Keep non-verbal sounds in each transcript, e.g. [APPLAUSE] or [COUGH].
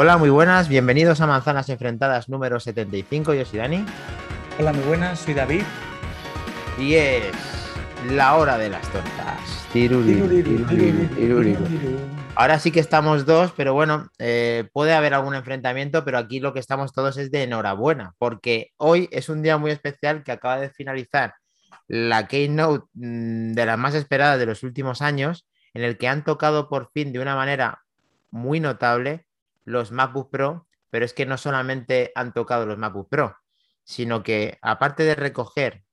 Hola, muy buenas, bienvenidos a Manzanas Enfrentadas número 75, yo soy Dani. Hola, muy buenas, soy David. Y es la hora de las tortas. Ahora sí que estamos dos, pero bueno, eh, puede haber algún enfrentamiento, pero aquí lo que estamos todos es de enhorabuena, porque hoy es un día muy especial que acaba de finalizar la Keynote mm, de las más esperadas de los últimos años, en el que han tocado por fin de una manera muy notable los MacBook Pro, pero es que no solamente han tocado los MacBook Pro, sino que aparte de recoger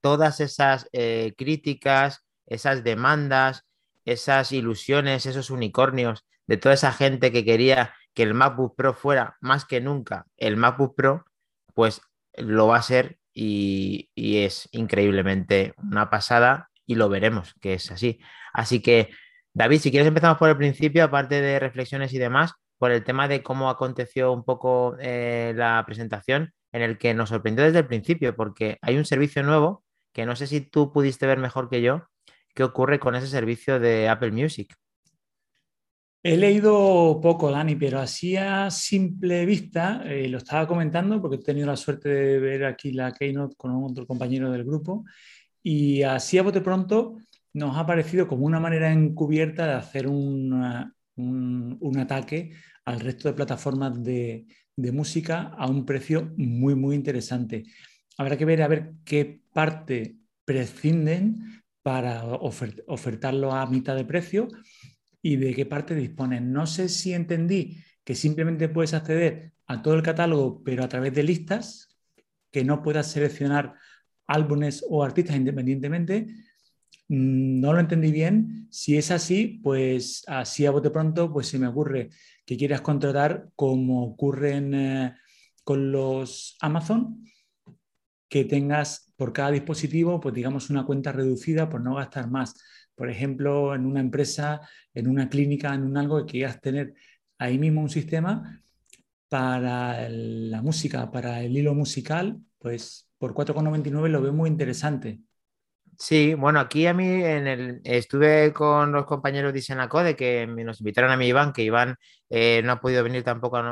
todas esas eh, críticas, esas demandas, esas ilusiones, esos unicornios de toda esa gente que quería que el MacBook Pro fuera más que nunca el MacBook Pro, pues lo va a ser y, y es increíblemente una pasada y lo veremos que es así. Así que, David, si quieres empezamos por el principio, aparte de reflexiones y demás, por el tema de cómo aconteció un poco eh, la presentación, en el que nos sorprendió desde el principio, porque hay un servicio nuevo que no sé si tú pudiste ver mejor que yo, qué ocurre con ese servicio de Apple Music. He leído poco, Dani, pero así a simple vista, eh, lo estaba comentando porque he tenido la suerte de ver aquí la Keynote con otro compañero del grupo, y así a bote pronto nos ha parecido como una manera encubierta de hacer un, un, ataque al resto de plataformas de, música a un precio muy, muy interesante. Habrá que ver a ver qué parte prescinden para ofertarlo a mitad de precio y de qué parte disponen. No sé si entendí que simplemente puedes acceder a todo el catálogo, pero a través de listas, que no puedas seleccionar álbumes o artistas independientemente, Mm, no lo entendí bien. Si es así, pues así a bote pronto, pues se me ocurre que quieras contratar como ocurre eh, con los Amazon, que tengas por cada dispositivo, pues digamos una cuenta reducida por no gastar más. Por ejemplo, en una empresa, en una clínica, en un algo que quieras tener ahí mismo un sistema para la música, para el hilo musical, pues por 4,99 lo veo muy interesante. Sí, bueno, aquí a mí en el, estuve con los compañeros de Isenacode que nos invitaron a mi Iván, que Iván eh, no ha podido venir tampoco a,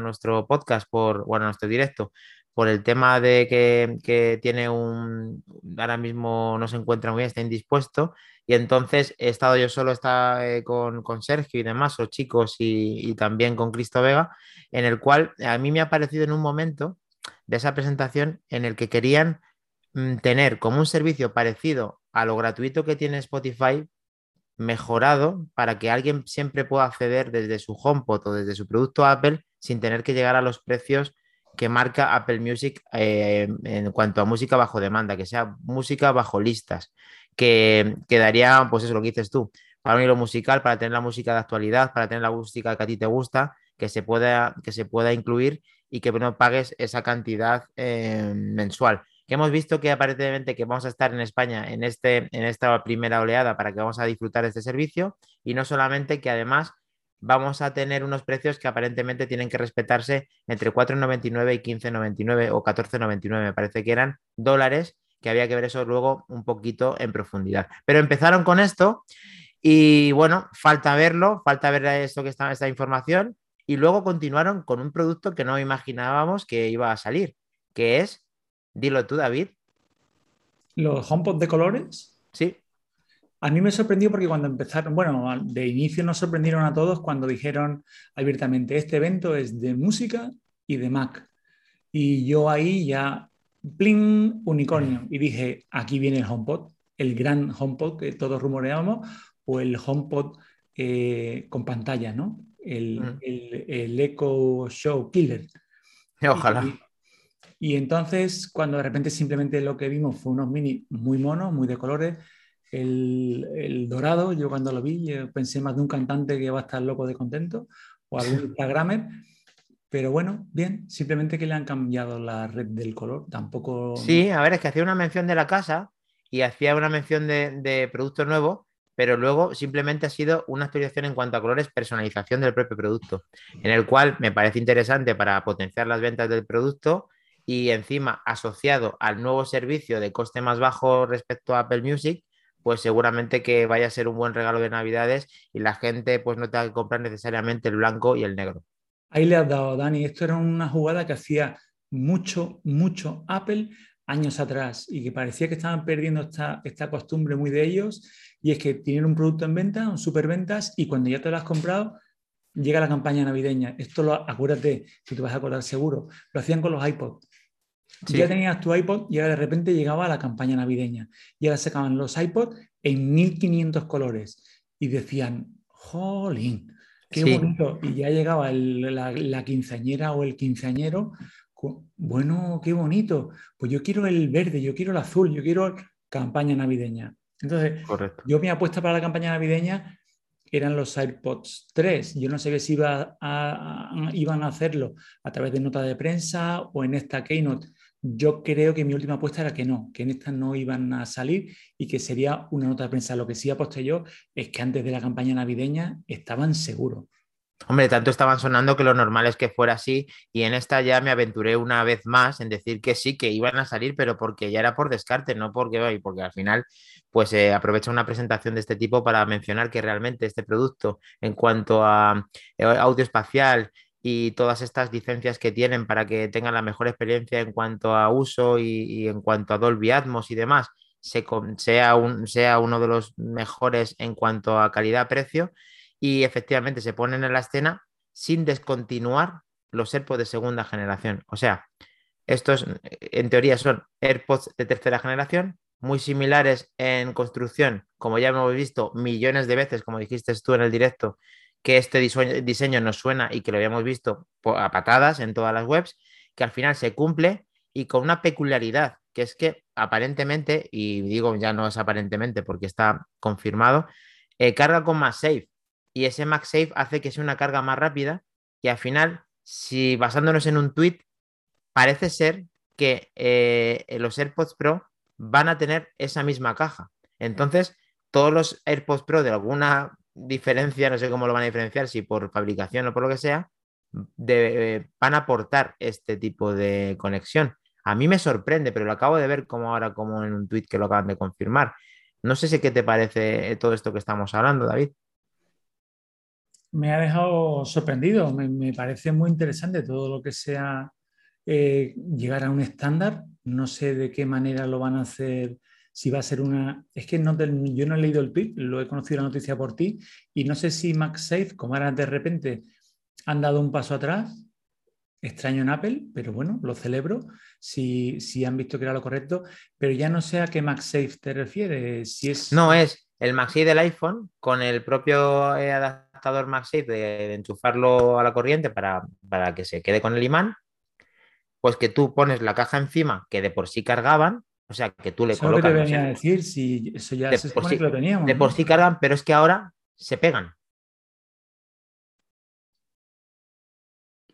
nuestro podcast, por, bueno, a nuestro directo, por el tema de que, tiene un, ahora mismo no se encuentra muy bien, está indispuesto, y entonces he estado yo solo está, eh, con, Sergio y demás, los chicos, y, también con Cristo Vega, en el cual a mí me ha parecido en un momento de esa presentación en el que querían tener como un servicio parecido a lo gratuito que tiene Spotify, mejorado para que alguien siempre pueda acceder desde su HomePod o desde su producto Apple sin tener que llegar a los precios que marca Apple Music eh, en cuanto a música bajo demanda, que sea música bajo listas, que, quedaría pues eso, lo que dices tú, para un hilo musical, para tener la música de actualidad, para tener la música que a ti te gusta, que se pueda, que se pueda incluir y que no pagues esa cantidad eh, mensual que hemos visto que aparentemente que vamos a estar en España en, este, en esta primera oleada para que vamos a disfrutar de este servicio y no solamente que además vamos a tener unos precios que aparentemente tienen que respetarse entre 4,99 y 15,99 o 14,99, me parece que eran dólares, que había que ver eso luego un poquito en profundidad. Pero empezaron con esto y bueno, falta verlo, falta ver esto que está, esta información y luego continuaron con un producto que no imaginábamos que iba a salir, que es Dilo tú, David. ¿Los HomePod de colores? Sí. A mí me sorprendió porque cuando empezaron, bueno, de inicio nos sorprendieron a todos cuando dijeron abiertamente, este evento es de música y de Mac. Y yo ahí ya, pling, unicornio. Y dije, aquí viene el HomePod, el gran HomePod que todos rumoreábamos, o el HomePod eh, con pantalla, ¿no? El, mm. el, Echo Show Killer. [LAUGHS] Ojalá. Y entonces, cuando de repente simplemente lo que vimos fue unos mini muy monos, muy de colores, el, dorado, yo cuando lo vi pensé más de un cantante que va a estar loco de contento o algún Instagramer. Pero bueno, bien, simplemente que le han cambiado la red del color, tampoco... Sí, a ver, es que hacía una mención de la casa y hacía una mención de, de producto nuevo, pero luego simplemente ha sido una actualización en cuanto a colores, personalización del propio producto, en el cual me parece interesante para potenciar las ventas del producto y encima asociado al nuevo servicio de coste más bajo respecto a Apple Music, pues seguramente que vaya a ser un buen regalo de Navidades y la gente pues no tenga que comprar necesariamente el blanco y el negro. Ahí le has dado, Dani. Esto era una jugada que hacía mucho, mucho Apple años atrás y que parecía que estaban perdiendo esta, esta costumbre muy de ellos y es que tienen un producto en venta, un superventas y cuando ya te lo has comprado llega la campaña navideña. Esto lo acuérdate, si te vas a acordar seguro, lo hacían con los iPods. Ya tenías tu iPod y ahora de repente llegaba la campaña navideña y ahora sacaban los iPods en 1500 colores y decían, jolín, qué bonito. Y ya llegaba la, la, quinceañera o el quinceañero bueno, qué bonito, pues yo quiero el verde, yo quiero el azul, yo quiero campaña navideña. Entonces, yo mi apuesta para la campaña navideña eran los AirPods 3. Yo no sé si iba a, iban a hacerlo a través de nota de prensa o en esta Keynote. Yo creo que mi última apuesta era que no, que en esta no iban a salir y que sería una nota de prensa. Lo que sí aposté yo es que antes de la campaña navideña estaban seguros. Hombre, tanto estaban sonando que lo normal es que fuera así y en esta ya me aventuré una vez más en decir que sí, que iban a salir, pero porque ya era por descarte, no porque, porque al final pues eh, aprovecha una presentación de este tipo para mencionar que realmente este producto en cuanto a eh, audio espacial y todas estas licencias que tienen para que tengan la mejor experiencia en cuanto a uso y, en cuanto a Dolby Atmos y demás, sea, sea uno de los mejores en cuanto a calidad-precio y efectivamente se ponen en la escena sin descontinuar los AirPods de segunda generación. O sea, estos en teoría son AirPods de tercera generación, muy similares en construcción, como ya hemos visto millones de veces, como dijiste tú en el directo, que este diseño, nos suena y que lo habíamos visto a patadas en todas las webs, que al final se cumple y con una peculiaridad, que es que aparentemente, y digo ya no es aparentemente porque está confirmado, eh, carga con más safe y ese MagSafe hace que sea una carga más rápida y al final, si basándonos en un tweet, parece ser que eh, los AirPods Pro van a tener esa misma caja. Entonces, todos los AirPods Pro de alguna diferencia, no sé cómo lo van a diferenciar, si por fabricación o por lo que sea, van a aportar este tipo de conexión. A mí me sorprende, pero lo acabo de ver como ahora, como en un tweet que lo acaban de confirmar. No sé si qué te parece todo esto que estamos hablando, David me ha dejado sorprendido. Me, parece muy interesante todo lo que sea eh, llegar a un estándar. No sé de qué manera lo van a hacer, si va a ser una... Es que no, yo no he leído el tweet, lo he conocido la noticia por ti, y no sé si MagSafe, como ahora de repente han dado un paso atrás, extraño en Apple, pero bueno, lo celebro si, si han visto que era lo correcto, pero ya no sé a qué MagSafe te refieres. Si es... No, es el MagSafe del iPhone con el propio eh, adaptador MagSafe de, enchufarlo a la corriente para, que se quede con el imán, pues que tú pones la caja encima que de por sí cargaban, o sea, que tú le colocas... te venía a decir, si eso ya de por sí, lo teníamos. De por sí cargan, pero es que ahora se pegan.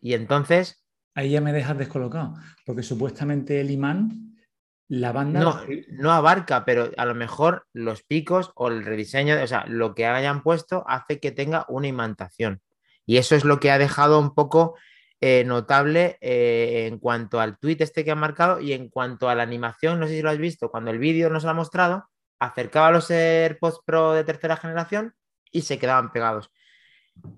Y entonces... Ahí ya me dejas descolocado, porque supuestamente el imán la banda. No, no abarca, pero a lo mejor los picos o el rediseño, o sea, lo que hayan puesto hace que tenga una imantación. Y eso es lo que ha dejado un poco eh, notable eh, en cuanto al tweet este que ha marcado y en cuanto a la animación, no sé si lo has visto, cuando el vídeo nos lo ha mostrado, acercaba a los AirPods Pro de tercera generación y se quedaban pegados.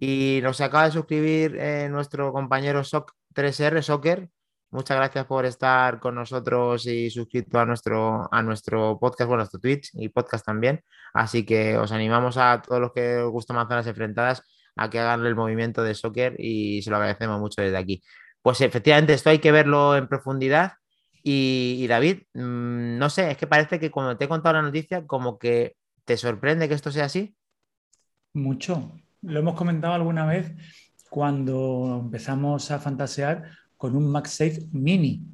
Y nos acaba de suscribir eh, nuestro compañero Soc 3R, Soccer, Muchas gracias por estar con nosotros y suscrito a nuestro, a nuestro podcast, bueno, a nuestro Twitch y podcast también. Así que os animamos a todos los que os gustan manzanas enfrentadas a que hagan el movimiento de soccer y se lo agradecemos mucho desde aquí. Pues efectivamente, esto hay que verlo en profundidad. Y, David, mm, no sé, es que parece que cuando te he contado la noticia, como que te sorprende que esto sea así. Mucho. Lo hemos comentado alguna vez cuando empezamos a fantasear con un MagSafe Mini.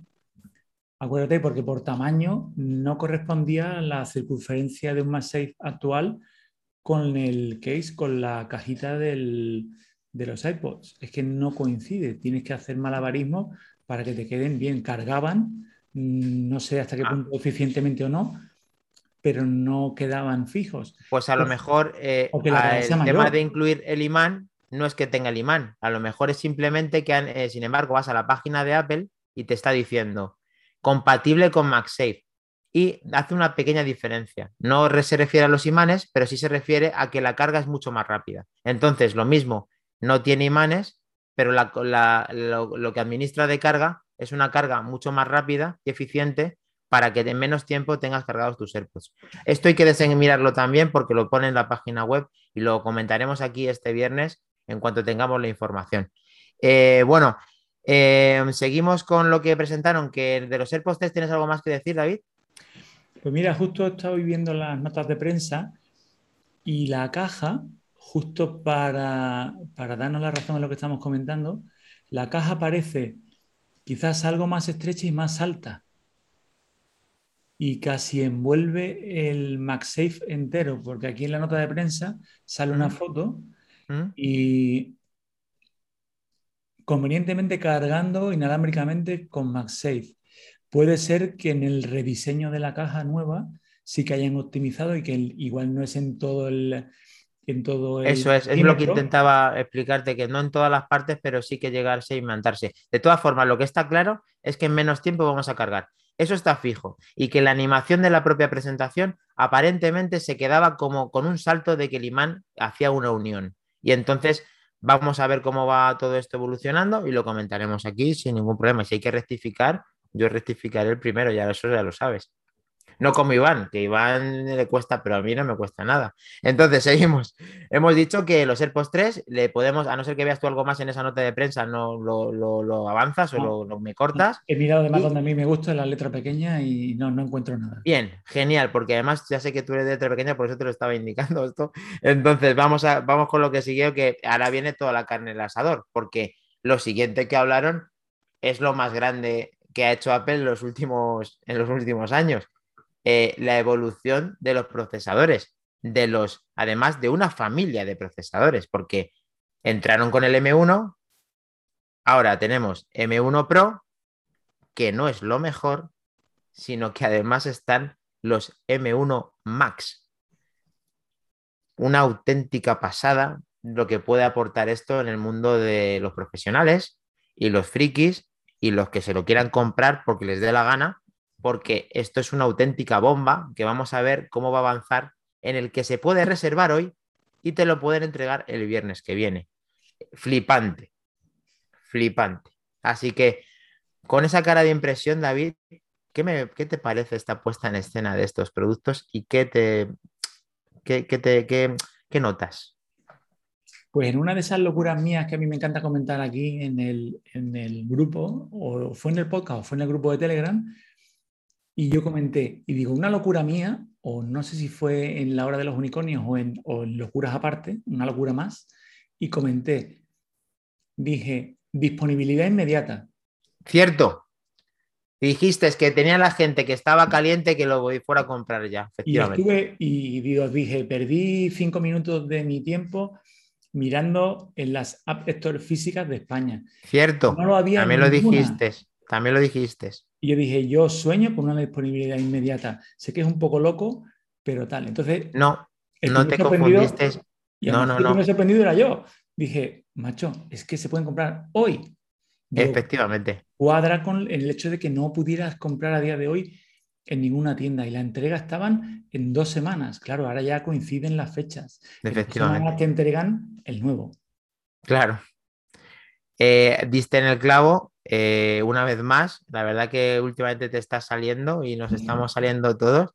Acuérdate, porque por tamaño no correspondía la circunferencia de un MagSafe actual con el case, con la cajita de los iPods. Es que no coincide, tienes que hacer malabarismo para que te queden bien. Cargaban, mm, no sé hasta qué ah. punto eficientemente o no, pero no quedaban fijos. Pues a lo mejor eh, el tema de incluir el imán no es que tenga el imán, a lo mejor es simplemente que, eh, sin embargo, vas a la página de Apple y te está diciendo compatible con MagSafe. Y hace una pequeña diferencia. No se refiere a los imanes, pero sí se refiere a que la carga es mucho más rápida. Entonces, lo mismo, no tiene imanes, pero lo, que administra de carga es una carga mucho más rápida y eficiente para que en menos tiempo tengas cargados tus AirPods. Esto hay que mirarlo también porque lo pone en la página web y lo comentaremos aquí este viernes en cuanto tengamos la información. Eh, bueno, eh, seguimos con lo que presentaron, que de los AirPods 3 tienes algo más que decir, David. Pues mira, justo he estado viendo las notas de prensa y la caja, justo para, para darnos la razón en lo que estamos comentando, la caja parece quizás algo más estrecha y más alta. Y casi envuelve el MagSafe entero, porque aquí en la nota de prensa sale una foto y convenientemente cargando inalámbricamente con MagSafe. Puede ser que en el rediseño de la caja nueva sí que hayan optimizado y que igual no es en todo el... En todo Eso es, es lo que intentaba explicarte, que no en todas las partes, pero sí que llegarse y mantarse. De todas formas, lo que está claro es que en menos tiempo vamos a cargar. Eso está fijo. Y que la animación de la propia presentación aparentemente se quedaba como con un salto de que el imán hacía una unión. Y entonces Vamos a ver cómo va todo esto evolucionando y lo comentaremos aquí sin ningún problema. Si hay que rectificar, yo rectificaré el primero, ya eso ya lo sabes. No como Iván, que Iván le cuesta, pero a mí no me cuesta nada. Entonces, [LAUGHS] seguimos. Hemos dicho que los AirPods 3 le podemos, a no ser que veas tú algo más en esa nota de prensa, no lo, avanzas o lo, me cortas. He mirado además donde a mí me gusta la letra pequeña y no, no encuentro nada. Bien, genial, porque además ya sé que tú eres de letra pequeña, por eso te lo estaba indicando [LAUGHS] esto. Entonces, vamos, a, vamos con lo que siguió, que ahora viene toda la carne en el asador, porque lo siguiente que hablaron es lo más grande que ha hecho Apple los últimos, en los últimos años eh, la evolución de los procesadores, de los, además de una familia de procesadores, porque entraron con el M1, ahora tenemos M1 Pro, que no es lo mejor, sino que además están los M1 Max. Una auténtica pasada lo que puede aportar esto en el mundo de los profesionales y los frikis y los que se lo quieran comprar porque les dé la gana porque esto es una auténtica bomba que vamos a ver cómo va a avanzar, en el que se puede reservar hoy y te lo pueden entregar el viernes que viene. Flipante, flipante. Así que con esa cara de impresión, David, ¿qué, me, te parece esta puesta en escena de estos productos y qué te, qué, te, qué, notas? Pues en una de esas locuras mías que a mí me encanta comentar aquí en el, en el grupo, o fue en el podcast o fue en el grupo de Telegram, y yo comenté, y digo, una locura mía, o no sé si fue en la hora de los unicornios o en, locuras aparte, una locura más, y comenté, dije, disponibilidad inmediata. Cierto. Dijiste es que tenía la gente que estaba caliente que lo voy fuera a comprar ya. Efectivamente. Y estuve y dije, perdí cinco minutos de mi tiempo mirando en las App Store físicas de España. Cierto. No lo había. También lo dijiste. También lo dijiste. Y yo dije, yo sueño con una disponibilidad inmediata. Sé que es un poco loco, pero tal. Entonces. No, no te confundiste. no, no, no. me sorprendido era yo. Dije, macho, es que se pueden comprar hoy. Efectivamente. Cuadra con el hecho de que no pudieras comprar a día de hoy en ninguna tienda y la entrega estaban en dos semanas. Claro, ahora ya coinciden las fechas. Efectivamente. Las que entregan el nuevo. Claro. Eh, diste en el clavo eh, una vez más, la verdad que últimamente te está saliendo y nos estamos saliendo todos,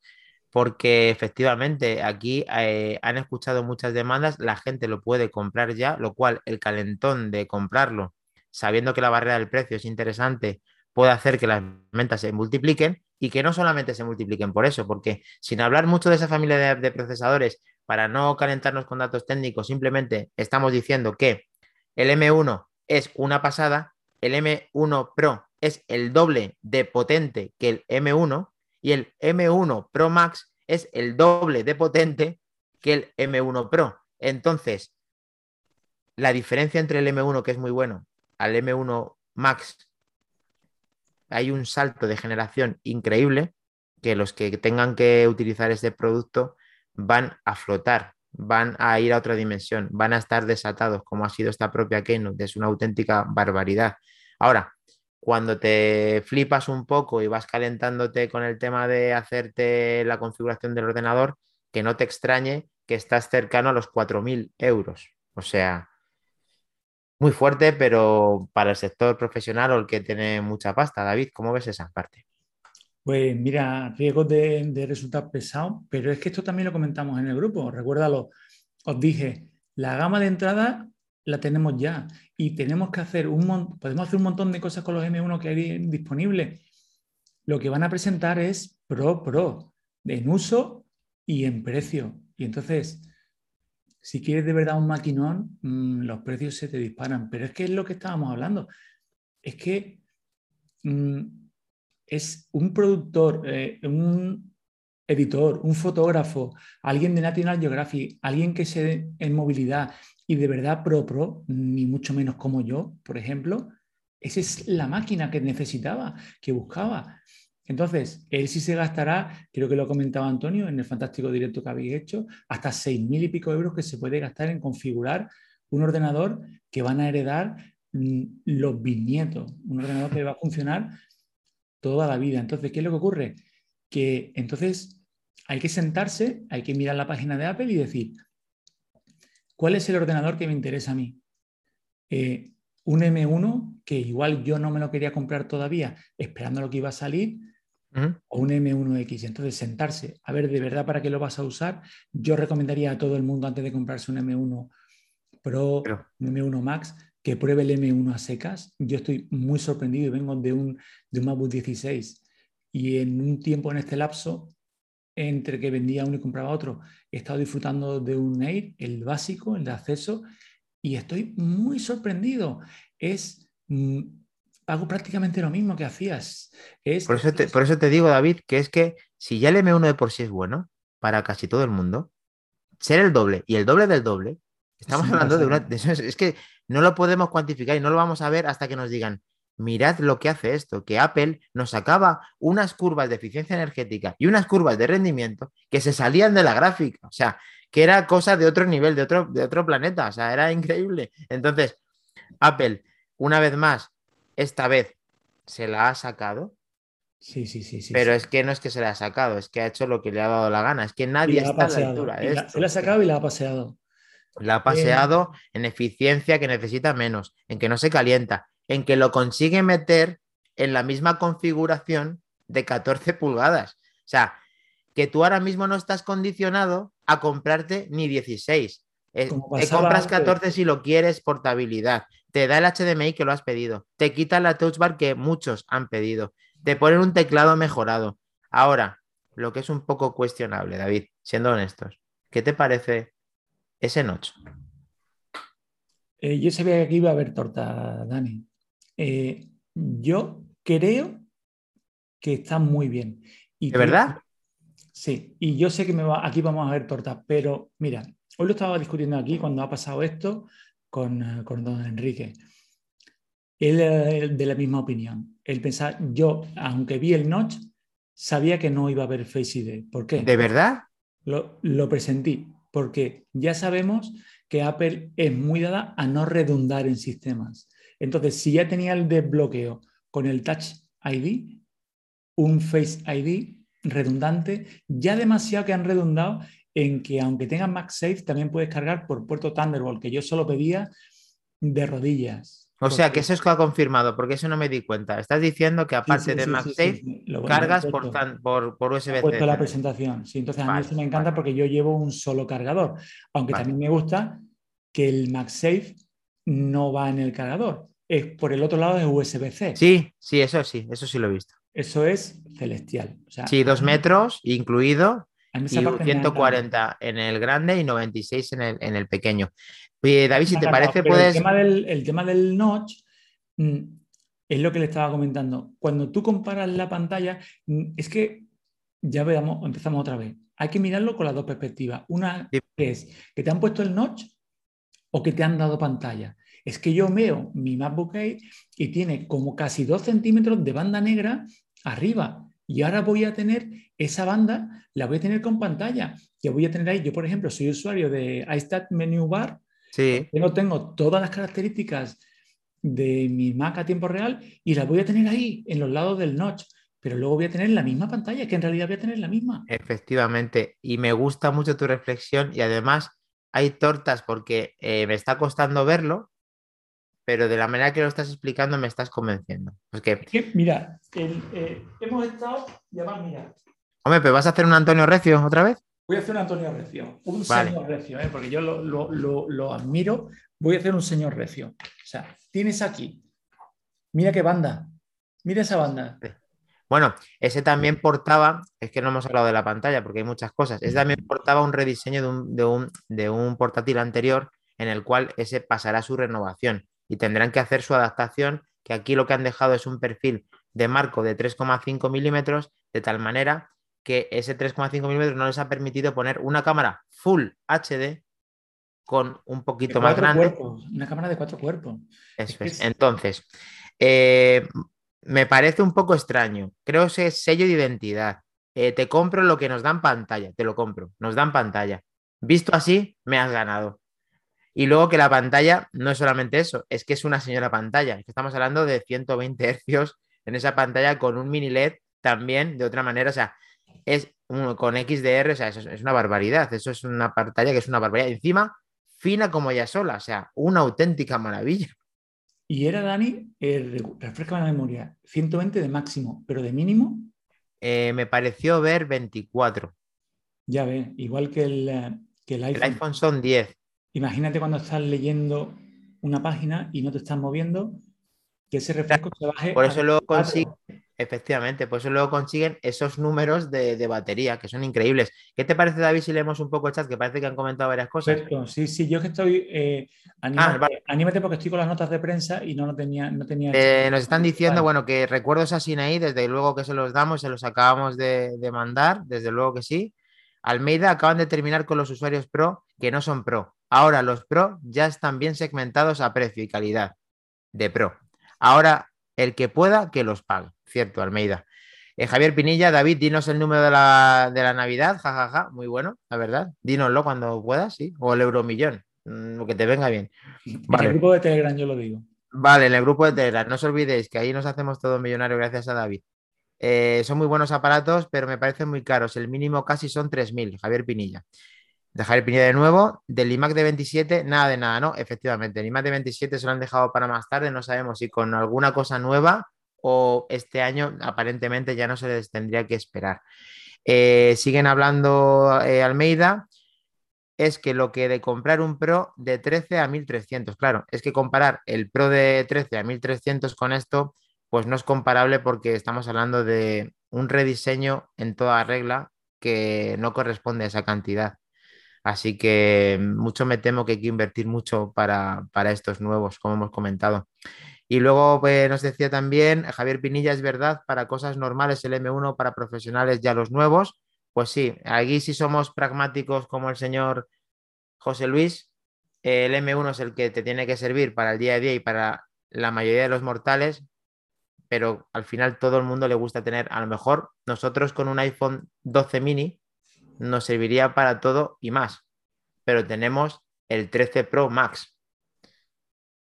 porque efectivamente aquí eh, han escuchado muchas demandas, la gente lo puede comprar ya, lo cual el calentón de comprarlo, sabiendo que la barrera del precio es interesante, puede hacer que las ventas se multipliquen y que no solamente se multipliquen por eso, porque sin hablar mucho de esa familia de procesadores, para no calentarnos con datos técnicos, simplemente estamos diciendo que el M1 es una pasada el M1 Pro es el doble de potente que el M1 y el M1 Pro Max es el doble de potente que el M1 Pro. Entonces, la diferencia entre el M1, que es muy bueno, al M1 Max, hay un salto de generación increíble que los que tengan que utilizar este producto van a flotar van a ir a otra dimensión, van a estar desatados, como ha sido esta propia Keynote, es una auténtica barbaridad. Ahora, cuando te flipas un poco y vas calentándote con el tema de hacerte la configuración del ordenador, que no te extrañe que estás cercano a los 4.000 euros. O sea, muy fuerte, pero para el sector profesional o el que tiene mucha pasta. David, ¿cómo ves esa parte? Pues mira, riesgos de, de resultar pesado, pero es que esto también lo comentamos en el grupo. Recuérdalo, os dije, la gama de entrada la tenemos ya y tenemos que hacer un podemos hacer un montón de cosas con los M1 que hay disponibles. Lo que van a presentar es Pro Pro, en uso y en precio. Y entonces, si quieres de verdad un maquinón, mm, los precios se te disparan. Pero es que es lo que estábamos hablando. Es que mm, es un productor, eh, un editor, un fotógrafo, alguien de National Geographic, alguien que se en movilidad y de verdad pro pro, ni mucho menos como yo, por ejemplo, esa es la máquina que necesitaba, que buscaba. Entonces, él sí se gastará, creo que lo comentaba Antonio en el fantástico directo que habéis hecho, hasta seis mil y pico euros que se puede gastar en configurar un ordenador que van a heredar mm, los bisnietos, un ordenador que va a funcionar toda la vida. Entonces, ¿qué es lo que ocurre? Que entonces hay que sentarse, hay que mirar la página de Apple y decir, ¿cuál es el ordenador que me interesa a mí? Eh, un M1 que igual yo no me lo quería comprar todavía, esperando lo que iba a salir, o un M1X. Entonces, sentarse, a ver de verdad para qué lo vas a usar. Yo recomendaría a todo el mundo antes de comprarse un M1 Pro, un M1 Max, que pruebe el M1 a secas. Yo estoy muy sorprendido y vengo de un, de un MacBook 16 y en un tiempo en este lapso, entre que vendía uno y compraba otro, he estado disfrutando de un Air, el básico, el de acceso, y estoy muy sorprendido. Es mm, hago prácticamente lo mismo que hacías. por, eso te, por, eso te, digo, David, que es que si ya el M1 de por sí es bueno para casi todo el mundo, ser el doble y el doble del doble, estamos hablando de una... es que no lo podemos cuantificar y no lo vamos a ver hasta que nos digan, mirad lo que hace esto, que Apple nos sacaba unas curvas de eficiencia energética y unas curvas de rendimiento que se salían de la gráfica, o sea, que era cosa de otro nivel, de otro, de otro planeta, o sea, era increíble. Entonces, Apple, una vez más, esta vez se la ha sacado. Sí, sí, sí, sí. Pero es que no es que se la ha sacado, es que ha hecho lo que le ha dado la gana. Es que nadie está a la altura. se la ha sacado y la ha paseado. La ha paseado en eficiencia que necesita menos, en que no se calienta, en que lo consigue meter en la misma configuración de 14 pulgadas. O sea, que tú ahora mismo no estás condicionado a comprarte ni 16. Te compras 14 si lo quieres portabilidad te da el HDMI que lo has pedido, te quita la touch bar que muchos han pedido, te ponen un teclado mejorado. Ahora, lo que es un poco cuestionable, David, siendo honestos, ¿qué te parece ese notch? Eh, yo sabía que aquí iba a haber torta, Dani. Eh, yo creo que está muy bien. Y ¿De verdad? Sí, y yo sé que me va, aquí vamos a ver torta, pero mira, hoy lo estaba discutiendo aquí cuando ha pasado esto, con, con don Enrique. Él era de la misma opinión. Él pensaba, yo, aunque vi el notch, sabía que no iba a haber Face ID. ¿Por qué? ¿De verdad? Lo, lo presentí, porque ya sabemos que Apple es muy dada a no redundar en sistemas. Entonces, si ya tenía el desbloqueo con el Touch ID, un Face ID redundante, ya demasiado que han redundado en que aunque tengas MagSafe, también puedes cargar por puerto Thunderbolt, que yo solo pedía de rodillas. O sea, que eso es que ha confirmado, porque eso no me di cuenta. Estás diciendo que aparte de MagSafe, cargas por, por, por USB-C. puesto la presentación. Sí, entonces a mí eso me encanta porque yo llevo un solo cargador. Aunque también me gusta que el MagSafe no va en el cargador. Es por el otro lado de USB-C. Sí, sí, eso sí, eso sí lo he visto. Eso es celestial. sí, dos metros incluido y 140 en el grande y 96 en el, en el pequeño. David, si te parece, puedes. El tema, del, el tema del notch mm, es lo que le estaba comentando. Cuando tú comparas la pantalla, mm, es que ya veamos, empezamos otra vez. Hay que mirarlo con las dos perspectivas. Una es que te han puesto el notch o que te han dado pantalla. Es que yo veo mi MacBook Air y tiene como casi 2 centímetros de banda negra arriba. Y ahora voy a tener esa banda, la voy a tener con pantalla. Ya voy a tener ahí, yo por ejemplo soy usuario de iStat Menu Bar. Sí. Yo no tengo todas las características de mi Mac a tiempo real y las voy a tener ahí, en los lados del notch. Pero luego voy a tener la misma pantalla, que en realidad voy a tener la misma. Efectivamente. Y me gusta mucho tu reflexión y además hay tortas porque eh, me está costando verlo, pero de la manera que lo estás explicando me estás convenciendo. Pues que... mira, eh, hemos estado, y además, mira. Hombre, pero ¿vas a hacer un Antonio Recio otra vez? Voy a hacer un Antonio Recio, un señor Recio, ¿eh? porque yo lo, admiro. Voy a hacer un señor Recio. O sea, tienes aquí, mira qué banda, mira esa banda. Bueno, ese también portaba, es que no hemos hablado de la pantalla porque hay muchas cosas, ese también portaba un rediseño de un, de un, de un portátil anterior en el cual ese pasará su renovación y tendrán que hacer su adaptación, que aquí lo que han dejado es un perfil de marco de 3,5 milímetros, de tal manera que ese 3,5 milímetros no les ha permitido poner una cámara full HD con un poquito más grande. una cámara de cuatro cuerpos. Entonces, eh, me parece un poco extraño. Creo que es sello de identidad. Eh, te compro lo que nos dan pantalla, te lo compro, nos dan pantalla. Visto así, me has ganado. Y luego que la pantalla no es solamente eso, es que es una señora pantalla. estamos hablando de 120 hercios en esa pantalla con un mini LED también de otra manera. O sea, es con XDR, o sea, eso es una barbaridad. Eso es una pantalla que es una barbaridad. Encima, fina como ella sola, o sea, una auténtica maravilla. Y era, Dani, eh, refresca la memoria, 120 de máximo, pero de mínimo. Eh, me pareció ver 24. Ya ve, igual que el, eh, que el iPhone. El iPhone son 10. Imagínate cuando estás leyendo una página y no te estás moviendo, que ese refresco se baje. Por eso luego consiguen, efectivamente, por eso luego consiguen esos números de, batería que son increíbles. ¿Qué te parece, David, si leemos un poco el chat? Que parece que han comentado varias cosas. sí, sí, yo que estoy. Eh, ah, anímate, porque estoy con las notas de prensa y no, tenía. No tenía eh, nos están diciendo, bueno, que recuerdos así ahí, desde luego que se los damos, se los acabamos de, de mandar, desde luego que sí. Almeida acaban de terminar con los usuarios Pro que no son Pro. Ahora los Pro ya están bien segmentados a precio y calidad de Pro. Ahora el que pueda, que los pague. Cierto, Almeida. Eh, Javier Pinilla, David, dinos el número de la, de la Navidad, jajaja, muy bueno, la verdad. Dínoslo cuando puedas, sí. O el euromillón, mm, lo que te venga bien. En el grupo de Telegram yo lo digo. Vale, en el grupo de Telegram, no os olvidéis que ahí nos hacemos todo millonario gracias a David. Eh, son muy buenos aparatos, pero me parecen muy caros. El mínimo casi son 3.000, Javier Pinilla. De Javier Pinilla de nuevo. Del iMac de 27, nada de nada, ¿no? Efectivamente, el iMac de 27 se lo han dejado para más tarde. No sabemos si con alguna cosa nueva o este año aparentemente ya no se les tendría que esperar. Eh, siguen hablando eh, Almeida. Es que lo que de comprar un Pro de 13 a 1300, claro, es que comparar el Pro de 13 a 1300 con esto pues no es comparable porque estamos hablando de un rediseño en toda regla que no corresponde a esa cantidad. Así que mucho me temo que hay que invertir mucho para, estos nuevos, como hemos comentado. Y luego pues, nos decía también Javier Pinilla, es verdad, para cosas normales el M1, para profesionales ya los nuevos. Pues sí, aquí sí somos pragmáticos como el señor José Luis. El M1 es el que te tiene que servir para el día a día y para la mayoría de los mortales, pero al final todo el mundo le gusta tener, a lo mejor nosotros con un iPhone 12 mini nos serviría para todo y más, pero tenemos el 13 Pro Max.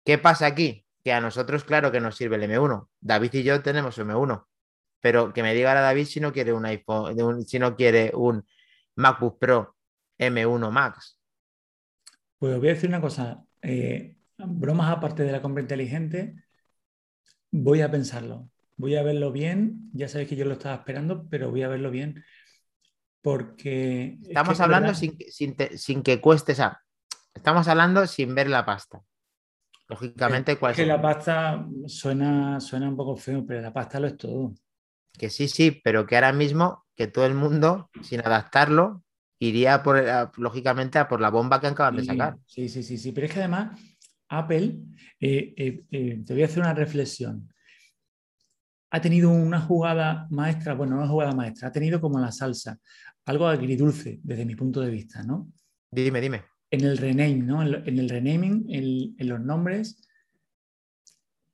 ¿Qué pasa aquí? Que a nosotros, claro que nos sirve el M1. David y yo tenemos M1, pero que me diga a David si no quiere un iPhone, si no quiere un MacBook Pro M1 Max. Pues voy a decir una cosa. Eh, bromas aparte de la compra inteligente, Voy a pensarlo, voy a verlo bien. Ya sabéis que yo lo estaba esperando, pero voy a verlo bien. Porque. Estamos hablando sin, que cueste, o sea, estamos hablando sin ver la pasta. Lógicamente, ¿cuál es? Que la pasta suena, suena un poco feo, pero la pasta lo es todo. Que sí, sí, pero que ahora mismo que todo el mundo, sin adaptarlo, iría por, lógicamente a por la bomba que acaban de sacar. Sí, sí, sí, sí. Pero es que además Apple, eh, eh, eh, te voy a hacer una reflexión. Ha tenido una jugada maestra, bueno, no una jugada maestra, ha tenido como la salsa, algo agridulce desde mi punto de vista, ¿no? Dime, dime. En el rename, ¿no? En, el renaming, en, los nombres,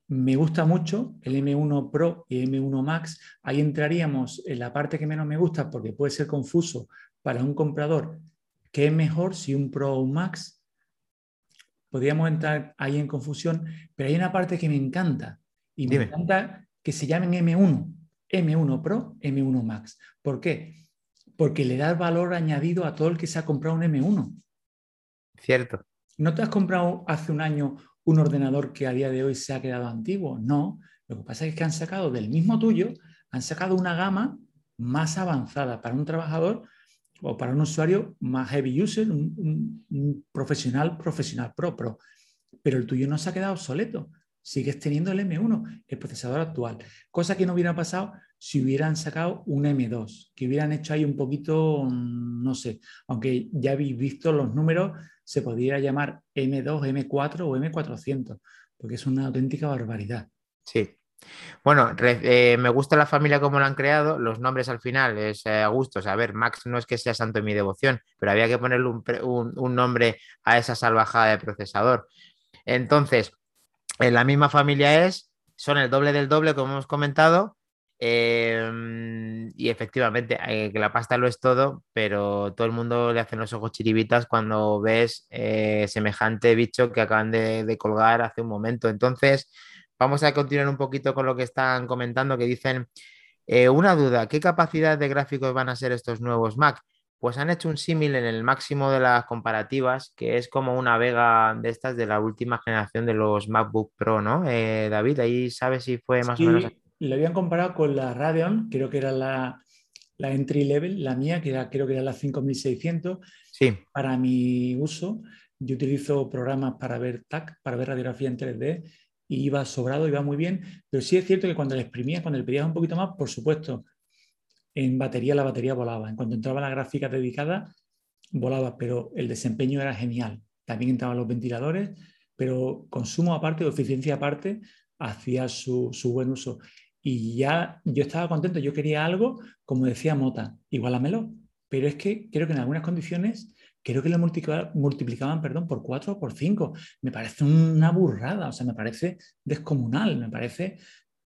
me gusta mucho el M1 Pro y M1 Max. Ahí entraríamos en la parte que menos me gusta porque puede ser confuso para un comprador. ¿Qué es mejor si un Pro o un Max? podríamos entrar ahí en confusión, pero hay una parte que me encanta y me encanta que se llamen M1, M1 Pro, M1 Max. ¿Por qué? Porque le da valor añadido a todo el que se ha comprado un M1. Cierto. ¿No te has comprado hace un año un ordenador que a día de hoy se ha quedado antiguo. No, lo que pasa es que han sacado del mismo tuyo, han sacado una gama más avanzada para un trabajador o para un usuario más heavy user, un, profesional, profesional pro, pro. Pero el tuyo no se ha quedado obsoleto. Sigues teniendo el M1, el procesador actual. Cosa que no hubiera pasado si hubieran sacado un M2, que hubieran hecho ahí un poquito, mm, no sé, aunque ya habéis visto los números, se podría llamar M2, M4 o M400, porque es una auténtica barbaridad. Sí, bueno, eh, me gusta la familia como la han creado, los nombres al final es eh, a gusto. O sea, a ver, Max no es que sea santo en mi devoción, pero había que ponerle un, nombre a esa salvajada de procesador. Entonces, en la misma familia es, son el doble del doble, como hemos comentado, em, y efectivamente, eh, que la pasta lo es todo, pero todo el mundo le hacen los ojos chiribitas cuando ves semejante bicho que acaban de colgar hace un momento. Entonces, Vamos a continuar un poquito con lo que están comentando, que dicen, eh, una duda, ¿qué capacidad de gráficos van a ser estos nuevos Mac? Pues han hecho un símil en el máximo de las comparativas, que es como una Vega de estas de la última generación de los MacBook Pro, ¿no? Eh, David, ahí sabes si fue más o menos. Lo habían comparado con la Radeon, creo que era la, la entry level, la mía, que era, creo que era la 5600. Sí. Para mi uso, yo utilizo programas para ver TAC, para ver radiografía en 3D y iba sobrado, iba muy bien, pero sí es cierto que cuando le exprimías, cuando le pedías un poquito más, por supuesto, en batería la batería volaba. En cuanto entraba la gráfica dedicada, volaba, pero el desempeño era genial. También entraban los ventiladores, pero consumo aparte o eficiencia aparte hacía su, su, buen uso. Y ya yo estaba contento, yo quería algo, como decía Mota, igualamelo. Pero es que creo que en algunas condiciones creo que lo multiplicaban, perdón, por cuatro o por cinco. Me parece una burrada, o sea, me parece descomunal, me parece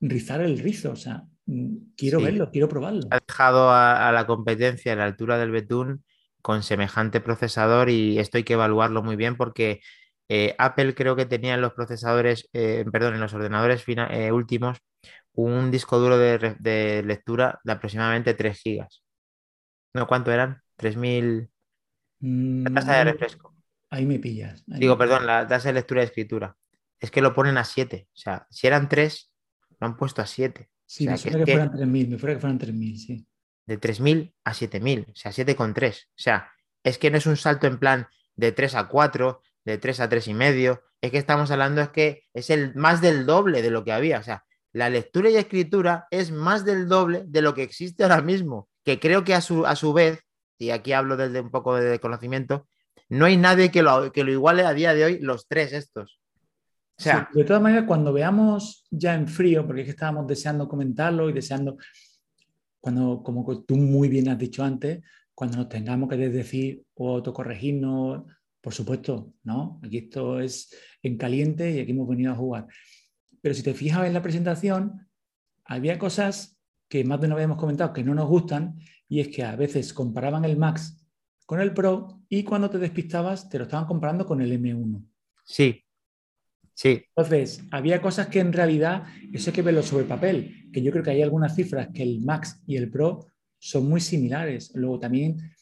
rizar el rizo, o sea, mm, quiero verlo, quiero probarlo. Ha dejado a, la competencia a la altura del betún con semejante procesador y esto hay que evaluarlo muy bien porque eh, Apple creo que tenía en los procesadores, eh, perdón, en los ordenadores eh, últimos un disco duro de, de, lectura de aproximadamente 3 gigas. ¿No? ¿Cuánto eran? 3000 la tasa de mm, refresco. Ahí me pillas. Digo, perdón, la tasa de lectura y escritura. Es que lo ponen a 7. O sea, si eran 3, lo han puesto a 7. Sí, me fuera que, fueran 3.000, me fuera que fueran 3.000, sí. De 3.000 a 7.000, o sea, 7,3. O sea, es que no es un salto en plan de 3 a 4, de 3 a 3 y medio. Es que estamos hablando es que es el más del doble de lo que había. O sea, la lectura y escritura es más del doble de lo que existe ahora mismo. Que creo que a su, a su vez y aquí hablo desde un poco de conocimiento, no hay nadie que lo, que lo iguale a día de hoy los tres estos. O sea, de todas maneras, cuando veamos ya en frío, porque es que estábamos deseando comentarlo y deseando, cuando, como tú muy bien has dicho antes, cuando nos tengamos que decir o autocorregirnos, por supuesto, ¿no? Aquí esto es en caliente y aquí hemos venido a jugar. Pero si te fijas en la presentación, había cosas que más de una vez hemos comentado que no nos gustan y es que a veces comparaban el Max con el Pro y cuando te despistabas te lo estaban comparando con el M1. Sí, sí. Entonces, había cosas que en realidad, eso hay que verlo sobre papel, que yo creo que hay algunas cifras que el Max y el Pro son muy similares. Luego también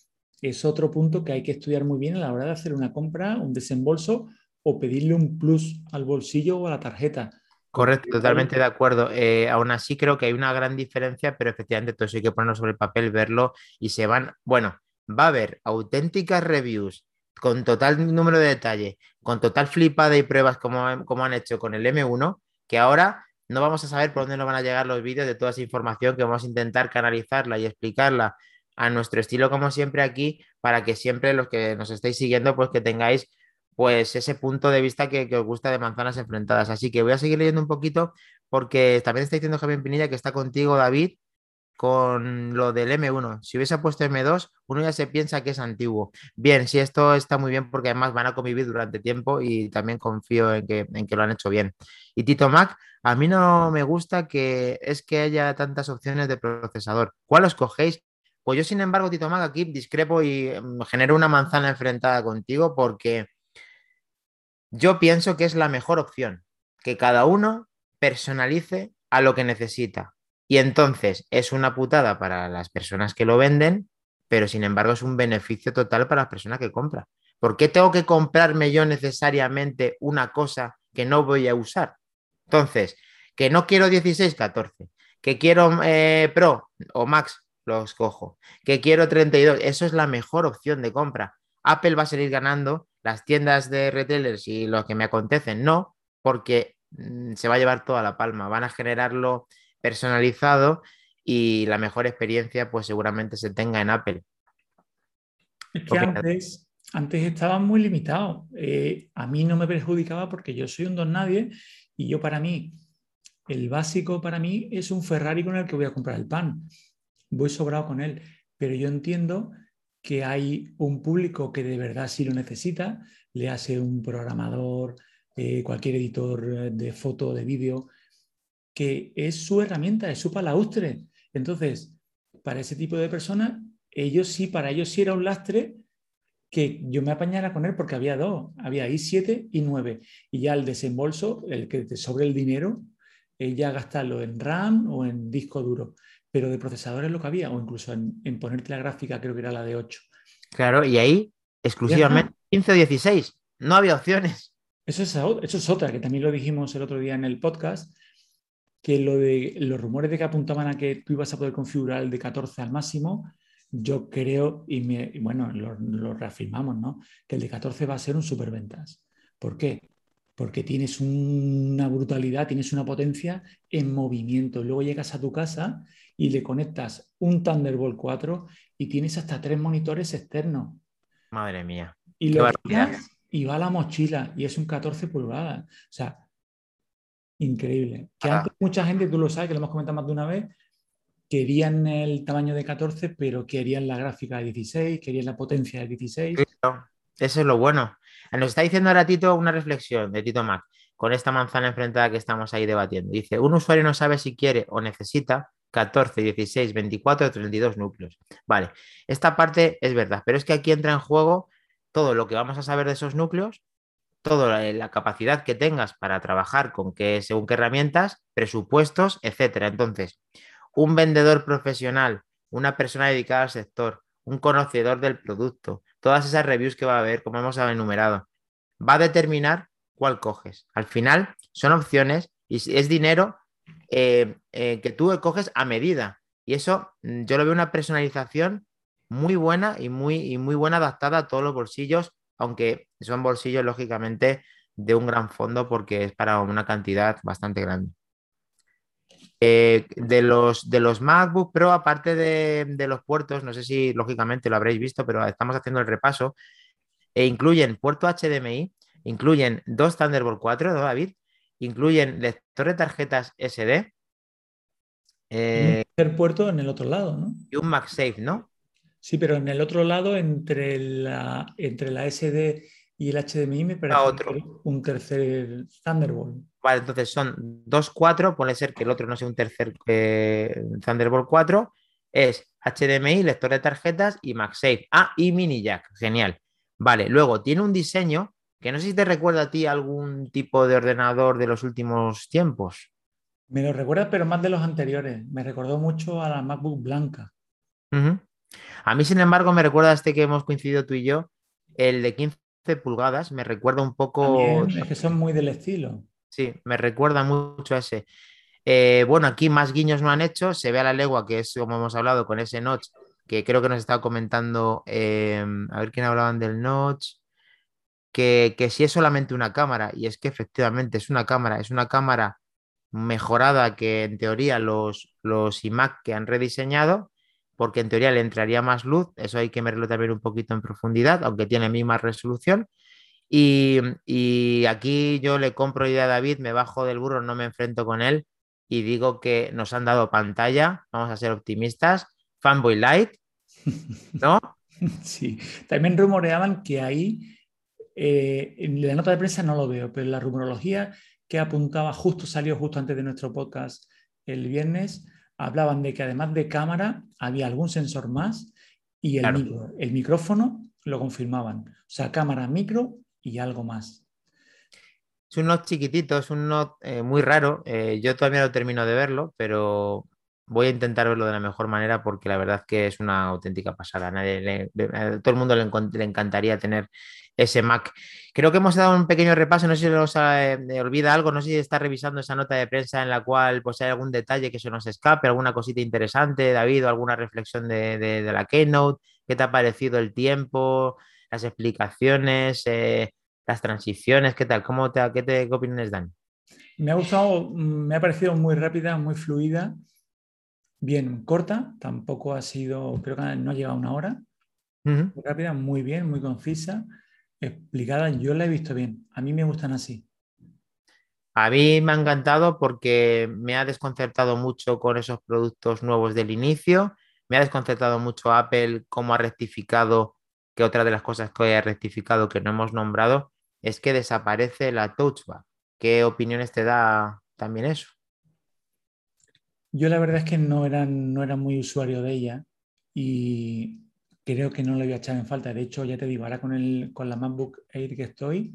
es otro punto que hay que estudiar muy bien a la hora de hacer una compra, un desembolso o pedirle un plus al bolsillo o a la tarjeta. Correcto, totalmente de acuerdo. Eh, aún así creo que hay una gran diferencia, pero efectivamente todo eso hay que ponerlo sobre el papel, verlo y se van, bueno, va a haber auténticas reviews con total número de detalle, con total flipada y pruebas como, como han hecho con el M1, que ahora no vamos a saber por dónde nos van a llegar los vídeos de toda esa información que vamos a intentar canalizarla y explicarla a nuestro estilo como siempre aquí para que siempre los que nos estéis siguiendo pues que tengáis pues ese punto de vista que, os gusta de manzanas enfrentadas. Así que voy a seguir leyendo un poquito porque también está diciendo Javier Pinilla que está contigo, David, con lo del M1. Si hubiese puesto M2, uno ya se piensa que es antiguo. Bien, sí, esto está muy bien porque además van a convivir durante tiempo y también confío en que, en que lo han hecho bien. Y Tito Mac, a mí no me gusta que es que haya tantas opciones de procesador. ¿Cuál os cogéis? Pues yo, sin embargo, Tito Mac, aquí discrepo y mm, genero una manzana enfrentada contigo porque yo pienso que es la mejor opción, que cada uno personalice a lo que necesita. Y entonces es una putada para las personas que lo venden, pero sin embargo es un beneficio total para las personas que compran. ¿Por qué tengo que comprarme yo necesariamente una cosa que no voy a usar. Entonces, que no quiero 16, 14, que quiero eh, Pro o Max, los cojo, que quiero 32, eso es la mejor opción de compra. Apple va a salir ganando, las tiendas de retailers y los que me acontecen no, porque mm, se va a llevar toda la palma, van a generarlo personalizado y la mejor experiencia pues seguramente se tenga en Apple. Es que antes, antes estaba muy limitado. Eh, a mí no me perjudicaba porque yo soy un don nadie y yo para mí, el básico para mí es un Ferrari con el que voy a comprar el pan. Voy sobrado con él, pero yo entiendo que hay un público que de verdad sí lo necesita, le hace un programador, eh, cualquier editor de foto, de vídeo, que es su herramienta, es su palaustre. Entonces, para ese tipo de personas, ellos sí, para ellos sí era un lastre que yo me apañara con él porque había dos, había i7 y 9. Y ya el desembolso, el que te sobre el dinero, eh, ya gastarlo en RAM o en disco duro pero de procesadores lo que había, o incluso en, ponerte la gráfica, creo que era la de 8. Claro, y ahí exclusivamente 15 o 16, no había opciones. Eso es, eso es otra, que también lo dijimos el otro día en el podcast, que lo de los rumores de que apuntaban a que tú ibas a poder configurar el de 14 al máximo, yo creo, y, bueno, lo, lo, reafirmamos, ¿no? Que el de 14 va a ser un superventas. ¿Por qué? Porque tienes una brutalidad, tienes una potencia en movimiento. Luego llegas a tu casa y le conectas un Thunderbolt 4 y tienes hasta tres monitores externos. Madre mía. Y, lo y va a la mochila y es un 14 pulgadas. O sea, increíble. Que antes mucha gente, tú lo sabes, que lo hemos comentado más de una vez, querían el tamaño de 14, pero querían la gráfica de 16, querían la potencia de 16. Eso es lo bueno. Nos está diciendo ahora Tito una reflexión de Tito Mac con esta manzana enfrentada que estamos ahí debatiendo. Dice, un usuario no sabe si quiere o necesita 14, 16, 24 32 núcleos. Vale, esta parte es verdad, pero es que aquí entra en juego todo lo que vamos a saber de esos núcleos, toda la, capacidad que tengas para trabajar con qué, según qué herramientas, presupuestos, etcétera. Entonces, un vendedor profesional, una persona dedicada al sector, un conocedor del producto, todas esas reviews que va a haber, como hemos enumerado, va a determinar cuál coges. Al final, son opciones y es dinero eh, eh, que tú coges a medida. Y eso mm, yo lo veo una personalización muy buena y muy, y muy buena adaptada a todos los bolsillos, aunque son bolsillos lógicamente de un gran fondo porque es para una cantidad bastante grande. Eh, de, los, de los MacBook Pro, aparte de, los puertos, no sé si lógicamente lo habréis visto, pero estamos haciendo el repaso, e incluyen puerto HDMI, incluyen dos Thunderbolt 4, ¿no, David? incluyen lector de tarjetas SD. Eh, un puerto en el otro lado, ¿no? Y un MagSafe, ¿no? Sí, pero en el otro lado, entre la, entre la SD y el HDMI, me parece otro. un tercer Thunderbolt. Vale, entonces son dos cuatro, puede ser que el otro no sea un tercer eh, Thunderbolt 4. Es HDMI, lector de tarjetas y MagSafe. Ah, y mini jack, genial. Vale, luego tiene un diseño que no sé si te recuerda a ti algún tipo de ordenador de los últimos tiempos. Me lo recuerda, pero más de los anteriores. Me recordó mucho a la MacBook blanca. A mí, sin embargo, me recuerda a este que hemos coincidido tú y yo, el de 15 pulgadas. Me recuerda un poco. es que son muy del estilo. Sí, me recuerda mucho a ese. Eh, bueno, aquí más guiños no han hecho. Se ve a la legua, que es como hemos hablado con ese notch, que creo que nos estaba comentando. Eh, a ver quién hablaban del notch que, si es solamente una cámara, y es que efectivamente es una cámara, es una cámara mejorada que en teoría los, los iMac que han rediseñado, porque en teoría le entraría más luz, eso hay que verlo también un poquito en profundidad, aunque tiene misma resolución. Y, y, aquí yo le compro idea a David, me bajo del burro, no me enfrento con él y digo que nos han dado pantalla, vamos a ser optimistas, Fanboy Light, [LAUGHS] ¿no? Sí, también rumoreaban que ahí eh, en la nota de prensa no lo veo, pero la rumorología que apuntaba justo, salió justo antes de nuestro podcast el viernes, hablaban de que además de cámara había algún sensor más y el, el micrófono lo confirmaban. O sea, cámara, micro y algo más. Es un not chiquitito, es un not eh, muy raro. Eh, yo todavía no termino de verlo, pero voy a intentar verlo de la mejor manera porque la verdad que es una auténtica pasada. a todo el mundo le, encantaría tener ese Mac. Creo que hemos dado un pequeño repaso, no sé si os eh, olvida algo, no sé si está revisando esa nota de prensa en la cual pues, hay algún detalle que se nos escape, alguna cosita interesante, David, o alguna reflexión de, la Keynote, ¿qué te ha parecido el tiempo, las explicaciones, eh, las transiciones, qué tal, ¿Cómo te, qué, te, opiniones dan? Me ha gustado, me ha parecido muy rápida, muy fluida bien corta, tampoco ha sido, creo que no ha llegado a una hora. Muy rápida, muy bien, muy concisa, explicada. Yo la he visto bien. A mí me gustan así. A mí me ha encantado porque me ha desconcertado mucho con esos productos nuevos del inicio. Me ha desconcertado mucho Apple cómo ha rectificado, que otra de las cosas que ha rectificado que no hemos nombrado es que desaparece la Touch Bar. ¿Qué opiniones te da también eso? Yo la verdad es que no era, no era muy usuario de ella y creo que no le voy a echar en falta. De hecho, ya te digo, ahora con, el, con la MacBook Air que estoy,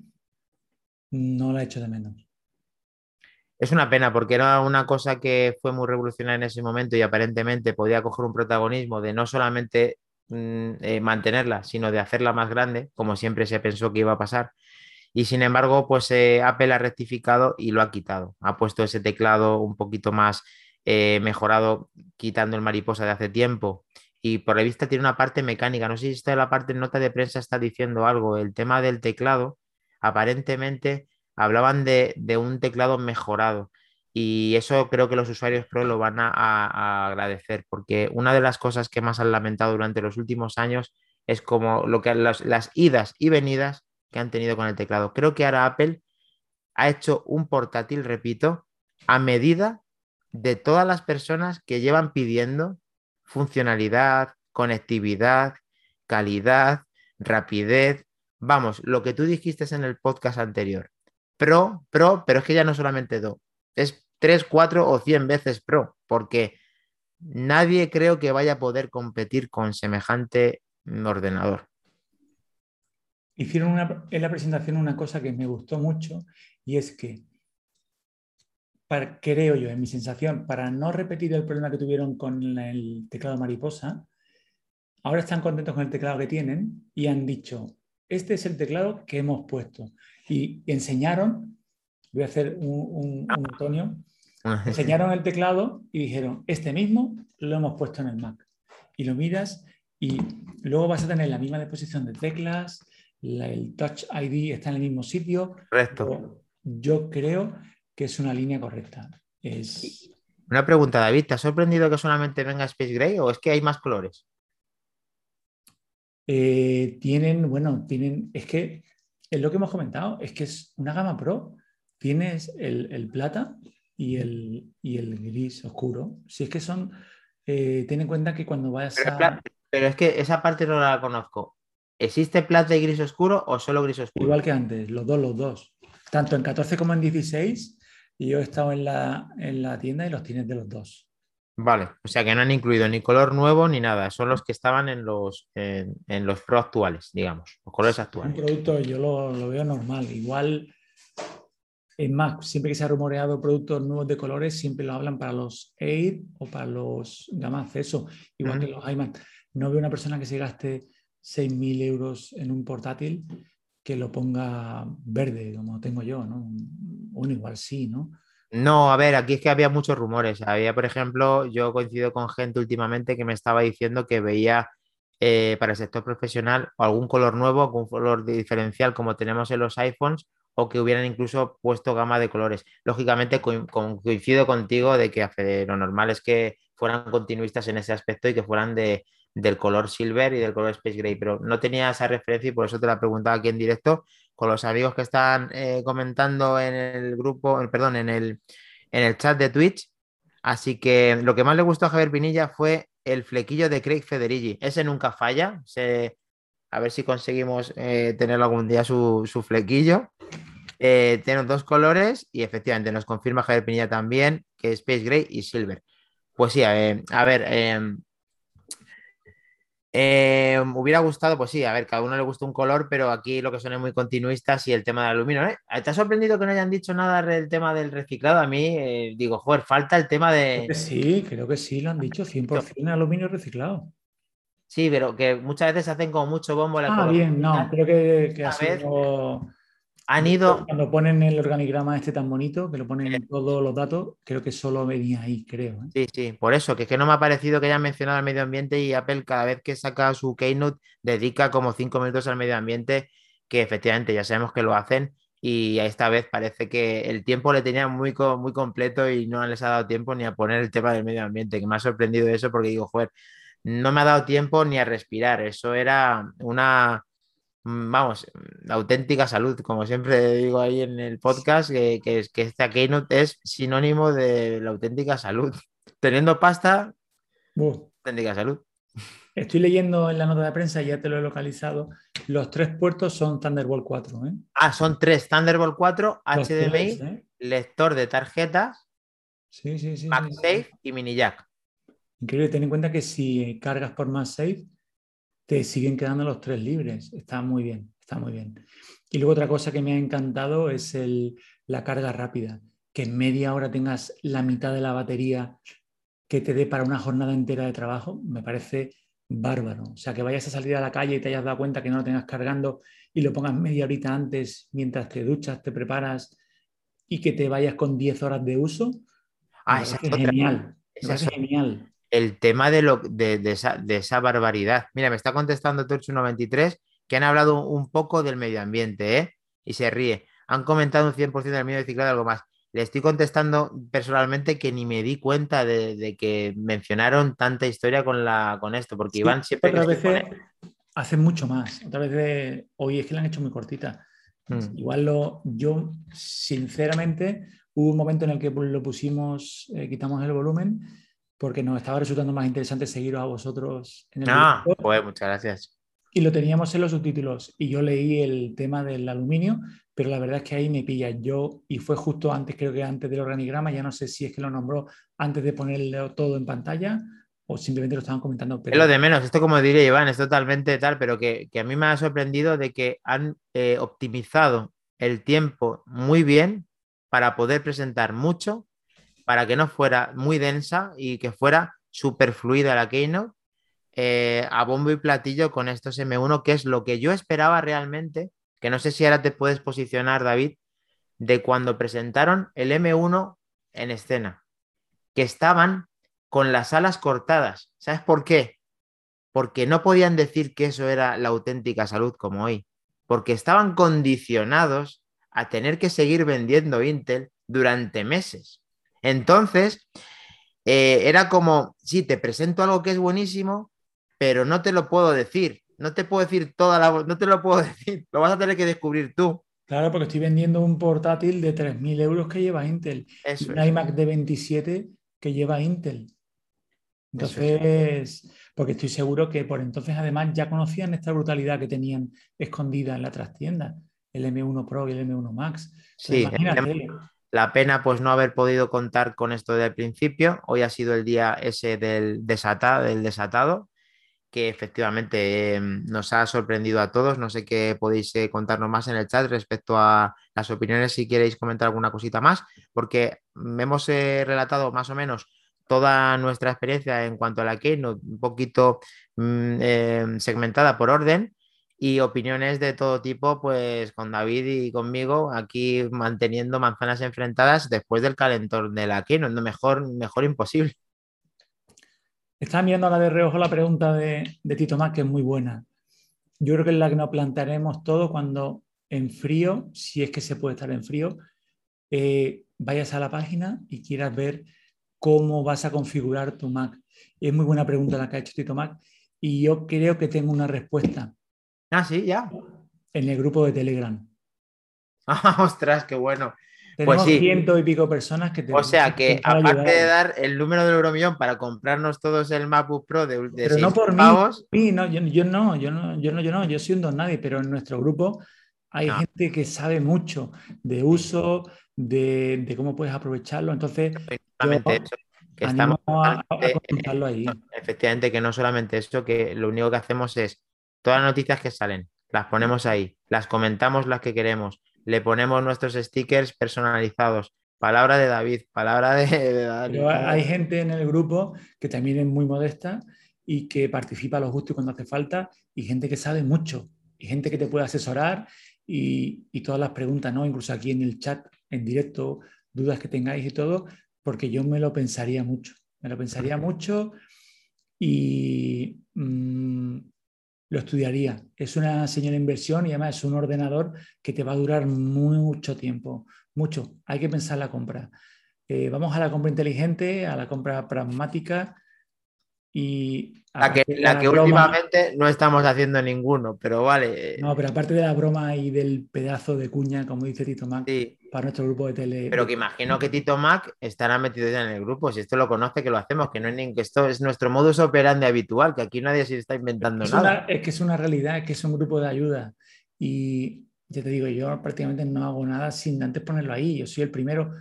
no la he hecho de menos. Es una pena porque era una cosa que fue muy revolucionaria en ese momento y aparentemente podía coger un protagonismo de no solamente mm, eh, mantenerla, sino de hacerla más grande, como siempre se pensó que iba a pasar. Y sin embargo, pues eh, Apple ha rectificado y lo ha quitado. Ha puesto ese teclado un poquito más mejorado quitando el mariposa de hace tiempo. Y por la vista tiene una parte mecánica. No sé si esta la parte nota de prensa está diciendo algo. El tema del teclado, aparentemente hablaban de, un teclado mejorado. Y eso creo que los usuarios Pro lo van a, agradecer, porque una de las cosas que más han lamentado durante los últimos años es como lo que las idas y venidas que han tenido con el teclado. Creo que ahora Apple ha hecho un portátil, repito, a medida de todas las personas que llevan pidiendo funcionalidad, conectividad, calidad, rapidez. Vamos, lo que tú dijiste en el podcast anterior. Pro, pro, pero es que ya no solamente do, es tres, cuatro o cien veces pro, porque nadie creo que vaya a poder competir con semejante ordenador. Hicieron en la presentación una cosa que me gustó mucho y es que creo yo, en mi sensación, para no repetir el problema que tuvieron con el teclado mariposa, ahora están contentos con el teclado que tienen y han dicho, este es el teclado que hemos puesto. Y enseñaron, voy a hacer un, Antonio, [LAUGHS] enseñaron el teclado y dijeron, este mismo lo hemos puesto en el Mac. Y lo miras y luego vas a tener la misma disposición de teclas, el Touch ID está en el mismo sitio. Correcto. Yo creo que es una línea correcta. Es... Una pregunta, David, ¿te ha sorprendido que solamente venga Space Gray o es que hay más colores? Eh, tienen, bueno, tienen, es que es lo que hemos comentado, es que es una gama pro. Tienes el, plata y el, el, gris oscuro. Si es que son, eh, ten en cuenta que cuando vayas a... Pero es que esa parte no la conozco. ¿Existe plata y gris oscuro o solo gris oscuro? Igual que antes, los dos, los dos. Tanto en 14 como en 16 y yo he estado en la, en la tienda y los tienes de los dos. Vale, o sea que no han incluido ni color nuevo ni nada, son los que estaban en los, en, los Pro actuales, digamos, los colores actuales. Un producto yo lo, veo normal, igual, es más, siempre que se ha rumoreado productos nuevos de colores, siempre lo hablan para los Air o para los gama acceso, igual que los iMac. No veo una persona que se gaste 6.000 euros en un portátil que lo ponga verde, como tengo yo, ¿no? un igual sí, ¿no? No, a ver, aquí es que había muchos rumores. Había, por ejemplo, yo coincido con gente últimamente que me estaba diciendo que veía eh, para el sector profesional algún color nuevo, algún color diferencial como tenemos en los iPhones o que hubieran incluso puesto gama de colores. Lógicamente coincido contigo de que lo normal es que fueran continuistas en ese aspecto y que fueran de, del color silver y del color space gray, pero no tenía esa referencia y por eso te la preguntaba aquí en directo con los amigos que están eh, comentando en el grupo, perdón, en el, en el chat de Twitch. Así que lo que más le gustó a Javier Pinilla fue el flequillo de Craig Federighi. Ese nunca falla. a ver si conseguimos eh, tener algún día su, flequillo. Eh, tiene dos colores y efectivamente nos confirma Javier Pinilla también que es Space Gray y Silver. Pues sí, a ver, Eh, hubiera gustado, pues sí, a ver, cada uno le gusta un color, pero aquí lo que son es muy continuistas y el tema del aluminio. ¿eh? ¿Te ha sorprendido que no hayan dicho nada del tema del reciclado? A mí, eh, digo, joder, falta el tema de. sí, creo que sí, lo han dicho, 100% aluminio reciclado. Sí, pero que muchas veces hacen como mucho bombo la Ah, bien, no, creo que, que ha han ido. Cuando ponen el organigrama este tan bonito, que lo ponen todos los datos, creo que solo venía ahí, creo. ¿eh? Sí, sí, por eso, que es que no me ha parecido que hayan mencionado el medio ambiente y Apple cada vez que saca su Keynote dedica como cinco minutos al medio ambiente, que efectivamente ya sabemos que lo hacen y esta vez parece que el tiempo le tenía muy, muy completo y no les ha dado tiempo ni a poner el tema del medio ambiente, que me ha sorprendido eso porque digo, joder, no me ha dado tiempo ni a respirar, eso era una vamos, la auténtica salud, como siempre digo ahí en el podcast, que, que, que esta Keynote es sinónimo de la auténtica salud. [LAUGHS] Teniendo pasta, auténtica salud. Estoy leyendo en la nota de prensa, ya te lo he localizado. Los tres puertos son Thunderbolt 4. ¿eh? Ah, son tres: Thunderbolt 4, HDMI, ¿eh? lector de tarjetas, sí, sí, sí, MagSafe y mini jack. Increíble, ten en cuenta que si cargas por MagSafe, te siguen quedando los tres libres. Está muy bien, está muy bien. Y luego otra cosa que me ha encantado es el, la carga rápida, que en media hora tengas la mitad de la batería que te dé para una jornada entera de trabajo, me parece bárbaro. O sea, que vayas a salir a la calle y te hayas dado cuenta que no lo tengas cargando y lo pongas media horita antes mientras te duchas, te preparas y que te vayas con 10 horas de uso. Ah, es genial. es genial el tema de, lo, de, esa, barbaridad. Mira, me está contestando Torch193 que han hablado un poco del medio ambiente, ¿eh? Y se ríe. Han comentado un 100% del medio ciclado y algo más. Le estoy contestando personalmente que ni me di cuenta de, que mencionaron tanta historia con, la, con esto, porque Iván siempre... Otra vez hacen mucho más. Otra vez hoy es que la han hecho muy cortita. Mm. Igual lo, yo, sinceramente, hubo un momento en el que lo pusimos, eh, quitamos el volumen porque nos estaba resultando más interesante seguiros a vosotros en el Ah, pues muchas gracias. Y lo teníamos en los subtítulos y yo leí el tema del aluminio, pero la verdad es que ahí me pilla yo y fue justo antes, creo que antes del organigrama, ya no sé si es que lo nombró antes de ponerlo todo en pantalla o simplemente lo estaban comentando. Pero... Es lo de menos, esto como diría Iván, es totalmente tal, pero que, a mí me ha sorprendido de que han eh, optimizado el tiempo muy bien para poder presentar mucho para que no fuera muy densa y que fuera súper fluida la Keynote eh, a bombo y platillo con estos M1, que es lo que yo esperaba realmente, que no sé si ahora te puedes posicionar, David, de cuando presentaron el M1 en escena, que estaban con las alas cortadas. ¿Sabes por qué? Porque no podían decir que eso era la auténtica salud como hoy, porque estaban condicionados a tener que seguir vendiendo Intel durante meses. Entonces, eh, era como, sí, te presento algo que es buenísimo, pero no te lo puedo decir. No te puedo decir toda la... No te lo puedo [LAUGHS] decir. Lo vas a tener que descubrir tú. Claro, porque estoy vendiendo un portátil de 3.000 euros que lleva Intel. un iMac de 27 que lleva Intel. Entonces, porque estoy seguro que por entonces además ya conocían esta brutalidad que tenían escondida en la trastienda, el M1 Pro y el M1 Max. Sí, imagínate. La pena pues no haber podido contar con esto del principio. Hoy ha sido el día ese del, desatado, del desatado, que efectivamente em, nos ha sorprendido a todos. No sé qué podéis eh, contarnos más en el chat respecto a las opiniones, si queréis comentar alguna cosita más, porque hemos eh, relatado más o menos toda nuestra experiencia en cuanto a la Keynote, un poquito mm, segmentada por orden y opiniones de todo tipo, pues con David y conmigo aquí manteniendo manzanas enfrentadas después del calentón de la no mejor, mejor imposible. Estaba mirando a la de reojo la pregunta de, Tito Más, que es muy buena. Yo creo que es la que nos plantearemos todo cuando en frío, si es que se puede estar en frío, eh, vayas a la página y quieras ver cómo vas a configurar tu Mac. Es muy buena pregunta la que ha hecho Tito Mac y yo creo que tengo una respuesta. Ah, sí, ya. En el grupo de Telegram. [LAUGHS] Ah, ostras, qué bueno. Tenemos pues ciento y pico personas que te O sea que, aparte de dar el número del euromillón para comprarnos todos el MacBook Pro de, de pero no por mí, no, yo, yo, no, yo no, yo no, yo no, yo soy un don nadie, pero en nuestro grupo hay ah. gente que sabe mucho de uso, de, de cómo puedes aprovecharlo. Entonces, que estamos a, a ahí. efectivamente que no solamente eso, que lo único que hacemos es todas las noticias que salen, las ponemos ahí, las comentamos las que queremos, le ponemos nuestros stickers personalizados, palabra de David, palabra de, hay gente en el grupo que también es muy modesta y que participa a los gustos cuando hace falta y gente que sabe mucho y gente que te puede asesorar y, y todas las preguntas, ¿no? Incluso aquí en el chat, en directo, dudas que tengáis y todo, porque yo me lo pensaría mucho, me lo pensaría mucho y mm, lo estudiaría. Es una señora inversión y además es un ordenador que te va a durar mucho tiempo, mucho. Hay que pensar la compra. Eh, vamos a la compra inteligente, a la compra pragmática y... La que, la que últimamente no estamos haciendo ninguno, pero vale. No, pero aparte de la broma y del pedazo de cuña, como dice Tito Mac, para nuestro grupo de tele. Pero que imagino que Tito Mac estará metido ya en el grupo, si esto lo conoce, que lo hacemos, que no es ni, que esto es nuestro modus operandi habitual, que aquí nadie se está inventando nada. es que es una realidad, es que es un grupo de ayuda. Y ya te digo, yo prácticamente no hago nada sin antes ponerlo ahí. Yo soy el primero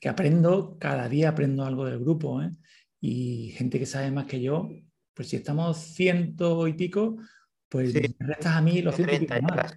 que aprendo, cada día aprendo algo del grupo. ¿eh? Y gente que sabe más que yo, pues si estamos ciento y pico, pues restas a mí los ciento y pico más.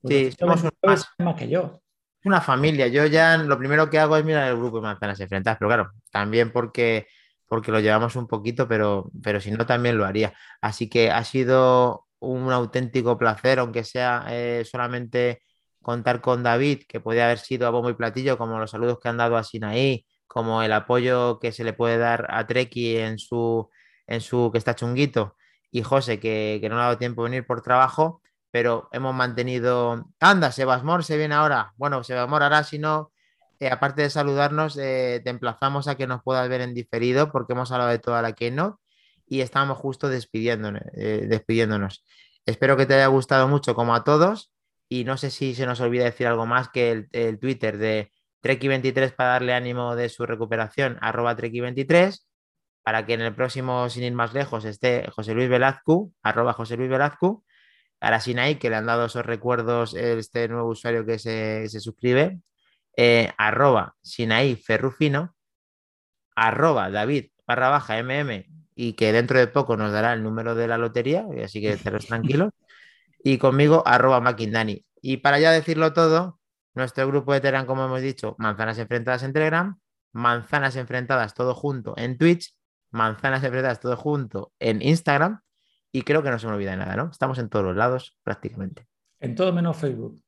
Pues sí, somos más, más que yo. Una familia. Yo ya lo primero que hago es mirar el grupo de manzanas enfrentadas, pero claro, también porque, porque lo llevamos un poquito, pero, pero si no, también lo haría. Así que ha sido un auténtico placer, aunque sea eh, solamente contar con David, que podía haber sido a bombo y platillo, como los saludos que han dado a Sinaí, como el apoyo que se le puede dar a Treki en su, en su que está chunguito, y José, que, no le ha dado tiempo de venir por trabajo, pero hemos mantenido. Anda, Sebasmor se viene ahora. Bueno, Sebasmor, ahora si no, eh, aparte de saludarnos, eh, te emplazamos a que nos puedas ver en diferido, porque hemos hablado de toda la Keynote y estamos justo despidiéndonos. Eh, despidiéndonos. Espero que te haya gustado mucho, como a todos. Y no sé si se nos olvida decir algo más que el Twitter de Treki23 para darle ánimo de su recuperación, arroba Treki23, para que en el próximo, sin ir más lejos, esté José Luis Velazco, arroba José Luis Velazco, para Sinaí, que le han dado esos recuerdos este nuevo usuario que se, suscribe, eh, arroba Sinaí Ferrufino, arroba David barra baja MM, y que dentro de poco nos dará el número de la lotería, así que estaros [LAUGHS] tranquilos, y conmigo arroba Makindani. Y para ya decirlo todo, nuestro grupo de Telegram, como hemos dicho, Manzanas Enfrentadas en Telegram, Manzanas Enfrentadas todo junto en Twitch, Manzanas Enfrentadas todo junto en Instagram y creo que no se me olvida de nada, ¿no? Estamos en todos los lados prácticamente. En todo menos Facebook.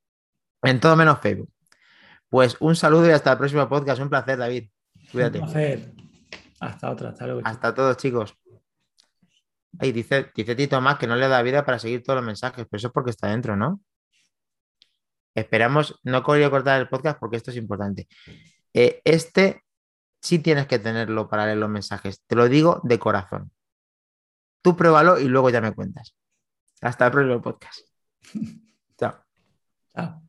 En todo menos Facebook. Pues un saludo y hasta el próximo podcast. Un placer, David. Cuídate. Un placer. Hasta otra. Hasta luego. Hasta todos, chicos. Ahí dice, dice Tito más que no le da vida para seguir todos los mensajes, pero eso es porque está dentro, ¿no? Esperamos, no quería cortar el podcast porque esto es importante. Eh, este sí tienes que tenerlo para leer los mensajes. Te lo digo de corazón. Tú pruébalo y luego ya me cuentas. Hasta el próximo podcast. [LAUGHS] Chao. Chao.